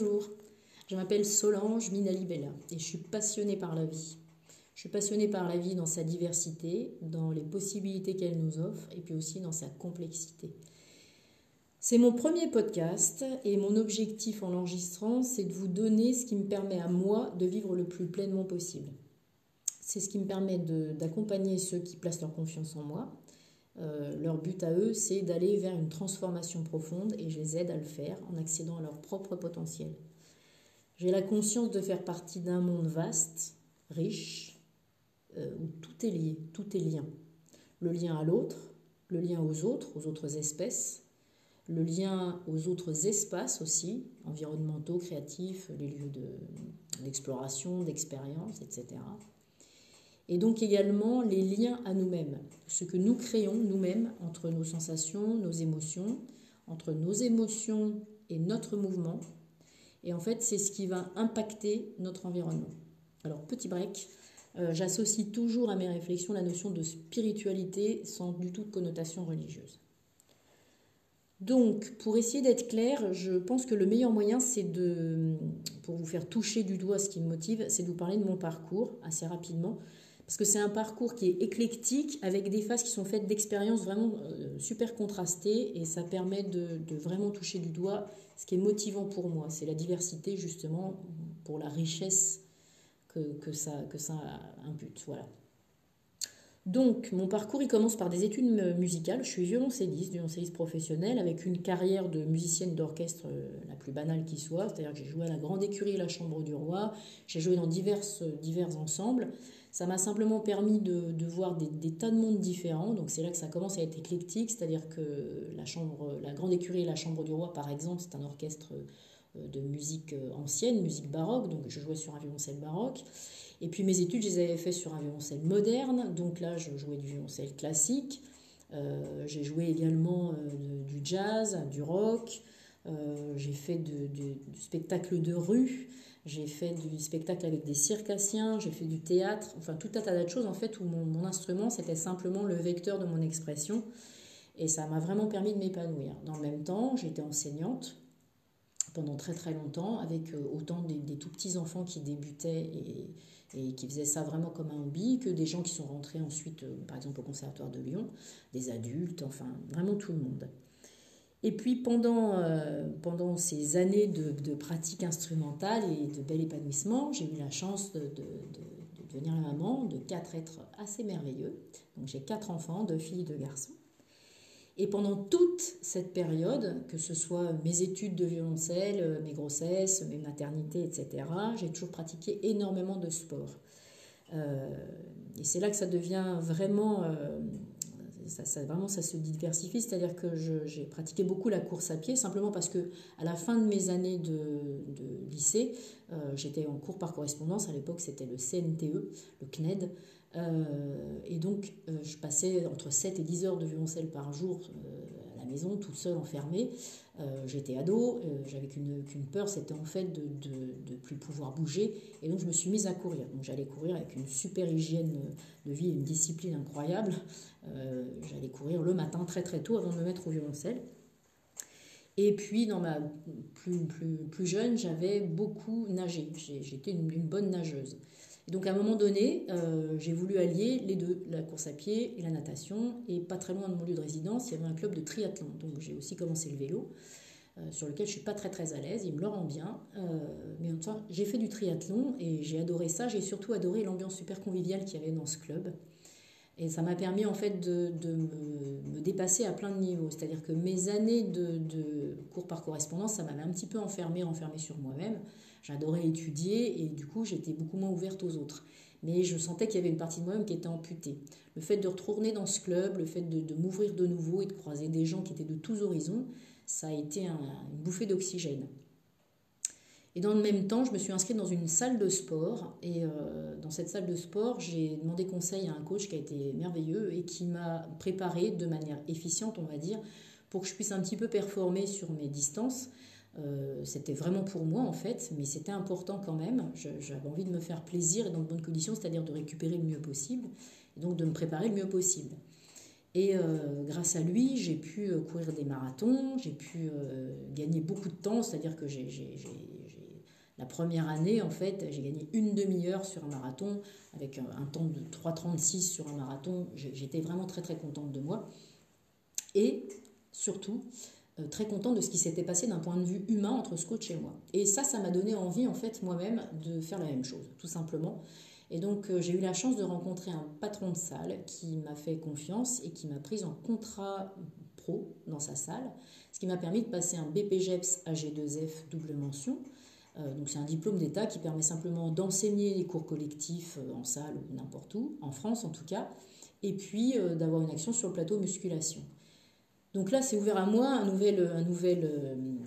Bonjour, je m'appelle Solange Minalibella et je suis passionnée par la vie. Je suis passionnée par la vie dans sa diversité, dans les possibilités qu'elle nous offre et puis aussi dans sa complexité. C'est mon premier podcast et mon objectif en l'enregistrant, c'est de vous donner ce qui me permet à moi de vivre le plus pleinement possible. C'est ce qui me permet d'accompagner ceux qui placent leur confiance en moi, euh, leur but à eux, c'est d'aller vers une transformation profonde et je les aide à le faire en accédant à leur propre potentiel. J'ai la conscience de faire partie d'un monde vaste, riche, euh, où tout est lié, tout est lien. Le lien à l'autre, le lien aux autres, aux autres espèces, le lien aux autres espaces aussi, environnementaux, créatifs, les lieux d'exploration, d'expérience, etc et donc également les liens à nous-mêmes, ce que nous créons nous-mêmes entre nos sensations, nos émotions, entre nos émotions et notre mouvement. Et en fait, c'est ce qui va impacter notre environnement. Alors, petit break, euh, j'associe toujours à mes réflexions la notion de spiritualité sans du tout de connotation religieuse. Donc, pour essayer d'être clair, je pense que le meilleur moyen, c'est de, pour vous faire toucher du doigt ce qui me motive, c'est de vous parler de mon parcours assez rapidement parce que c'est un parcours qui est éclectique, avec des phases qui sont faites d'expériences vraiment euh, super contrastées, et ça permet de, vraiment toucher du doigt ce qui est motivant pour moi. C'est la diversité, justement, pour la richesse que, ça, que impute. Voilà. Donc, mon parcours, il commence par des études musicales. Je suis violoncelliste, violoncelliste professionnel, avec une carrière de musicienne d'orchestre euh, la plus banale qui soit. C'est-à-dire que j'ai joué à la Grande Écurie et la Chambre du Roi. J'ai joué dans divers, divers ensembles. Ça m'a simplement permis de, voir des, tas de mondes différents. Donc c'est là que ça commence à être éclectique, c'est-à-dire que la, chambre, la Grande Écurie et la Chambre du Roi, par exemple, c'est un orchestre euh, de musique euh, ancienne, musique baroque, donc je jouais sur un violoncelle baroque. Et puis mes études, je les avais fait sur un violoncelle moderne, donc là je jouais du violoncelle classique. Euh, j'ai joué également du jazz, du rock. j'ai fait du spectacle de rue. J'ai fait du spectacle avec des circassiens, j'ai fait du théâtre, enfin tout un tas de choses en fait où mon, instrument c'était simplement le vecteur de mon expression et ça m'a vraiment permis de m'épanouir. Dans le même temps, j'étais enseignante pendant très très longtemps avec euh, autant des, tout petits enfants qui débutaient et, et, qui faisaient ça vraiment comme un hobby que des gens qui sont rentrés ensuite euh, par exemple au Conservatoire de Lyon, des adultes, enfin vraiment tout le monde. Et puis pendant, euh, pendant ces années de, pratique instrumentale et de bel épanouissement, j'ai eu la chance de, de, devenir la maman de quatre êtres assez merveilleux. Donc j'ai quatre enfants, deux filles, deux garçons. Et pendant toute cette période, que ce soit mes études de violoncelle, mes grossesses, mes maternités, etc., j'ai toujours pratiqué énormément de sport. Euh, et c'est là que ça devient vraiment euh, ça, vraiment, ça se diversifie. C'est-à-dire que j'ai pratiqué beaucoup la course à pied, simplement parce que à la fin de mes années de, lycée, euh, j'étais en cours par correspondance. À l'époque, c'était le CNTE, le CNED. Euh, et donc, euh, je passais entre 7 et 10 heures de violoncelle par jour maison, toute seule, enfermée. Euh, j'étais ado, euh, j'avais qu'une peur, c'était en fait de ne plus pouvoir bouger. Et donc je me suis mise à courir. Donc j'allais courir avec une super hygiène de vie et une discipline incroyable. Euh, j'allais courir le matin très très tôt avant de me mettre au violoncelle. Et puis, dans ma plus, plus, plus jeune, j'avais beaucoup nagé. J'étais une, bonne nageuse. Et donc, à un moment donné, j'ai voulu allier les deux, la course à pied et la natation. Et pas très loin de mon lieu de résidence, il y avait un club de triathlon. Donc, j'ai aussi commencé le vélo. Euh, sur lequel je suis pas très très à l'aise, il me le rend bien, euh, mais en même temps j'ai fait du triathlon et j'ai adoré ça, j'ai surtout adoré l'ambiance super conviviale qu'il y avait dans ce club. Et ça m'a permis en fait de, me, dépasser à plein de niveaux. C'est-à-dire que mes années de, cours par correspondance, ça m'avait un petit peu enfermée, renfermée sur moi-même. J'adorais étudier et du coup j'étais beaucoup moins ouverte aux autres. Mais je sentais qu'il y avait une partie de moi-même qui était amputée. Le fait de retourner dans ce club, le fait de m'ouvrir de nouveau et de croiser des gens qui étaient de tous horizons, ça a été une bouffée d'oxygène. Et dans le même temps, je me suis inscrite dans une salle de sport. Et euh, dans cette salle de sport, j'ai demandé conseil à un coach qui a été merveilleux et qui m'a préparé de manière efficiente, on va dire, pour que je puisse un petit peu performer sur mes distances. Euh, c'était vraiment pour moi en fait, mais c'était important quand même. J'avais envie de me faire plaisir et dans de bonnes conditions, c'est-à-dire de récupérer le mieux possible, et donc de me préparer le mieux possible. Et euh, grâce à lui, j'ai pu courir des marathons, j'ai pu gagner beaucoup de temps, c'est-à-dire que j'ai, la première année, en fait, j'ai gagné une demi-heure sur un marathon, avec un, temps de 3,36 sur un marathon. J'étais vraiment très très contente de moi. Et surtout, très contente de ce qui s'était passé d'un point de vue humain entre ce coach et moi. Et ça, ça m'a donné envie, en fait, moi-même, de faire la même chose, tout simplement. Et donc euh, j'ai eu la chance de rencontrer un patron de salle qui m'a fait confiance et qui m'a prise en contrat pro dans sa salle, ce qui m'a permis de passer un BPGEPS AG2F double mention. Euh, donc c'est un diplôme d'État qui permet simplement d'enseigner les cours collectifs euh, en salle ou n'importe où, en France en tout cas, et puis d'avoir une action sur le plateau musculation. Donc là, c'est ouvert à moi un nouvel, un nouvel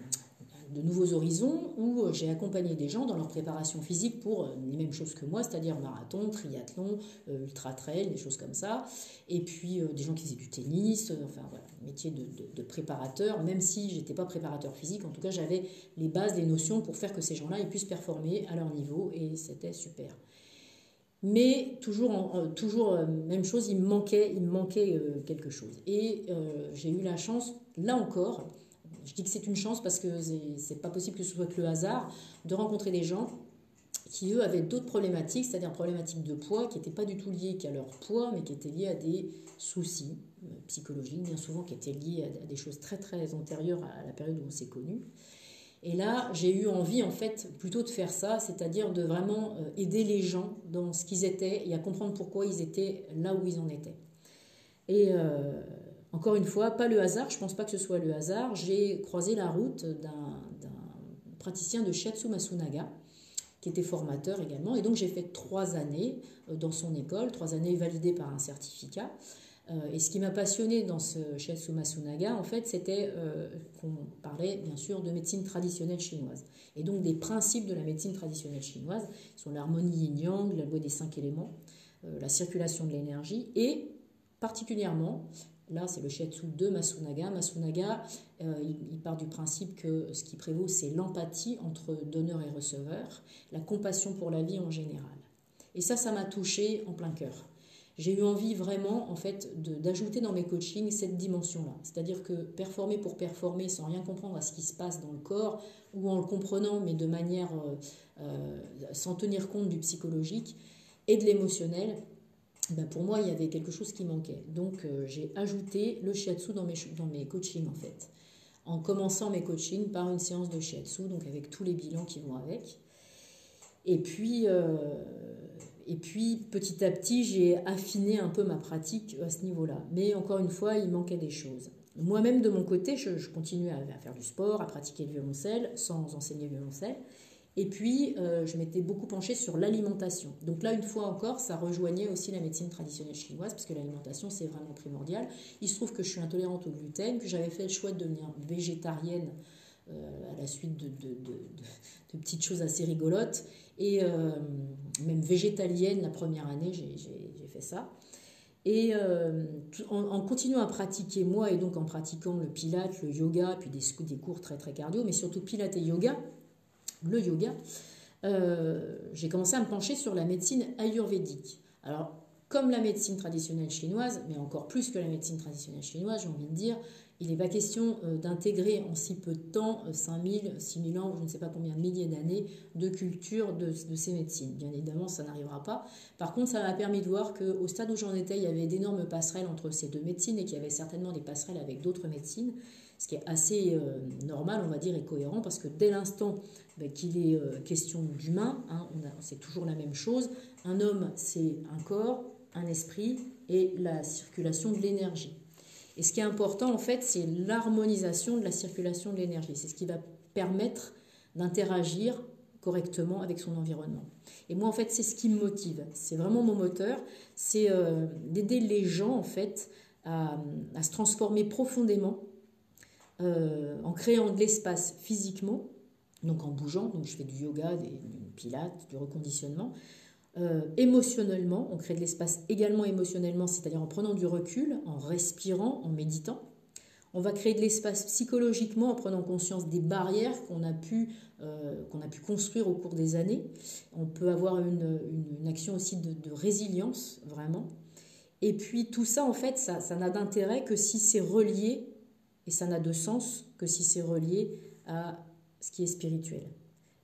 de nouveaux horizons où euh, j'ai accompagné des gens dans leur préparation physique pour euh, les mêmes choses que moi, c'est-à-dire marathon, triathlon, euh, ultra trail, des choses comme ça. Et puis des gens qui faisaient du tennis, enfin voilà, métier de, de, préparateur, même si j'étais pas préparateur physique, en tout cas j'avais les bases, les notions pour faire que ces gens-là puissent performer à leur niveau et c'était super. Mais toujours, toujours même chose, il me manquait, il me manquait quelque chose. Et j'ai eu la chance, là encore, je dis que c'est une chance parce que c'est pas possible que ce soit que le hasard, de rencontrer des gens qui, eux, avaient d'autres problématiques, c'est-à-dire problématiques de poids qui n'étaient pas du tout liées qu'à leur poids, mais qui étaient liées à des soucis euh, psychologiques, bien souvent qui étaient liés à, des choses très, très antérieures à la période où on s'est connus. Et là, j'ai eu envie, en fait, plutôt de faire ça, c'est-à-dire de vraiment euh, aider les gens dans ce qu'ils étaient et à comprendre pourquoi ils étaient là où ils en étaient. Et euh, encore une fois, pas le hasard, je ne pense pas que ce soit le hasard. J'ai croisé la route d'un praticien de Shiatsu Masunaga, qui était formateur également. Et donc j'ai fait trois années euh, dans son école, trois années validées par un certificat. Euh, et ce qui m'a passionné dans ce Shiatsu Masunaga, en fait, c'était euh, qu'on parlait bien sûr de médecine traditionnelle chinoise. Et donc des principes de la médecine traditionnelle chinoise, sont l'harmonie yin-yang, la loi des cinq éléments, la circulation de l'énergie et particulièrement Là, c'est le shiatsu de Masunaga. Masunaga, euh, il, part du principe que ce qui prévaut, c'est l'empathie entre donneur et receveur, la compassion pour la vie en général. Et ça, ça m'a touché en plein cœur. J'ai eu envie vraiment, en fait, d'ajouter dans mes coachings cette dimension-là. C'est-à-dire que performer pour performer sans rien comprendre à ce qui se passe dans le corps, ou en le comprenant, mais de manière euh, euh, sans tenir compte du psychologique et de l'émotionnel, ben pour moi, il y avait quelque chose qui manquait. Donc, euh, j'ai ajouté le shiatsu dans mes, dans mes coachings, en fait. En commençant mes coachings par une séance de shiatsu, donc avec tous les bilans qui vont avec. Et puis, euh, et puis petit à petit, j'ai affiné un peu ma pratique à ce niveau-là. Mais encore une fois, il manquait des choses. Moi-même, de mon côté, je, je continuais à, à, faire du sport, à pratiquer le violoncelle, sans enseigner le violoncelle. Et puis, euh, je m'étais beaucoup penchée sur l'alimentation. Donc là, une fois encore, ça rejoignait aussi la médecine traditionnelle chinoise, parce que l'alimentation, c'est vraiment primordial. Il se trouve que je suis intolérante au gluten, que j'avais fait le choix de devenir végétarienne euh, à la suite de, de, petites choses assez rigolotes, et euh, même végétalienne la première année, j'ai fait ça. Et en, continuant à pratiquer moi, et donc en pratiquant le pilate, le yoga, puis des, des cours très très cardio, mais surtout pilate et yoga, le yoga, euh, j'ai commencé à me pencher sur la médecine ayurvédique. Alors, comme la médecine traditionnelle chinoise, mais encore plus que la médecine traditionnelle chinoise, j'ai envie de dire, il n'est pas question euh, d'intégrer en si peu de temps, 5000, euh, 6000 ans, je ne sais pas combien de milliers d'années, de culture de, ces médecines. Bien évidemment, ça n'arrivera pas. Par contre, ça m'a permis de voir qu'au stade où j'en étais, il y avait d'énormes passerelles entre ces deux médecines et qu'il y avait certainement des passerelles avec d'autres médecines, ce qui est assez normal, on va dire, et cohérent, parce que dès l'instant ben, qu'il est euh, question d'humain, hein, c'est toujours la même chose. Un homme, c'est un corps, un esprit et la circulation de l'énergie. Et ce qui est important, en fait, c'est l'harmonisation de la circulation de l'énergie. C'est ce qui va permettre d'interagir correctement avec son environnement. Et moi, en fait, c'est ce qui me motive. C'est vraiment mon moteur. C'est euh, d'aider les gens, en fait, à, se transformer profondément euh, en créant de l'espace physiquement donc en bougeant, donc je fais du yoga, des, du pilates, du reconditionnement. Euh, émotionnellement, on crée de l'espace également émotionnellement, c'est-à-dire en prenant du recul, en respirant, en méditant. On va créer de l'espace psychologiquement en prenant conscience des barrières qu'on a, pu, euh, a pu construire au cours des années. On peut avoir une, une, action aussi de, de, résilience, vraiment. Et puis tout ça, en fait, ça, ça n'a d'intérêt que si c'est relié, et ça n'a de sens que si c'est relié à ce qui est spirituel.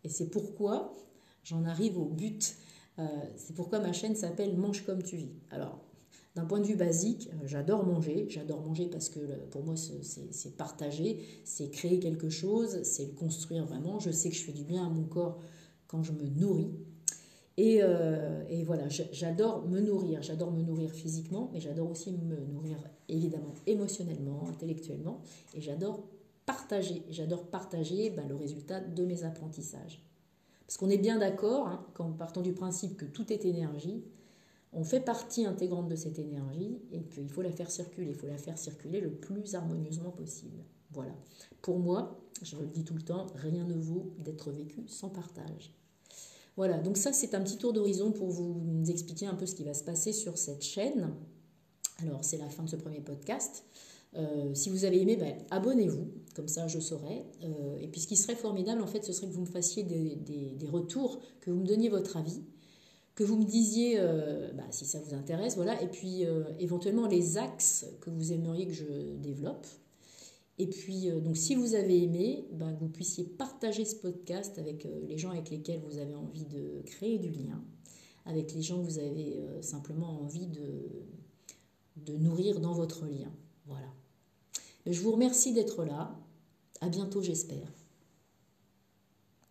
Et c'est pourquoi j'en arrive au but. Euh, c'est pourquoi ma chaîne s'appelle Mange comme tu vis. Alors, d'un point de vue basique, euh, j'adore manger. J'adore manger parce que pour moi, c'est partager, c'est créer quelque chose, c'est le construire vraiment. Je sais que je fais du bien à mon corps quand je me nourris. Et, euh, voilà, j'adore me nourrir. J'adore me nourrir physiquement, mais j'adore aussi me nourrir évidemment émotionnellement, intellectuellement. Et j'adore partager. J'adore partager ben, le résultat de mes apprentissages. Parce qu'on est bien d'accord, hein, quand partons du principe que tout est énergie, on fait partie intégrante de cette énergie et qu'il faut la faire circuler. Il faut la faire circuler le plus harmonieusement possible. Voilà. Pour moi, je le dis tout le temps, rien ne vaut d'être vécu sans partage. Voilà, donc ça c'est un petit tour d'horizon pour vous expliquer un peu ce qui va se passer sur cette chaîne. Alors c'est la fin de ce premier podcast. Euh, si vous avez aimé, ben, abonnez-vous, comme ça je saurai. Euh, et puis ce qui serait formidable, en fait, ce serait que vous me fassiez des, retours, que vous me donniez votre avis, que vous me disiez euh, bah, si ça vous intéresse, voilà, et puis éventuellement les axes que vous aimeriez que je développe. Et puis, donc, si vous avez aimé, ben, que vous puissiez partager ce podcast avec les gens avec lesquels vous avez envie de créer du lien, avec les gens que vous avez simplement envie de, de nourrir dans votre lien. Voilà. Je vous remercie d'être là. À bientôt, j'espère.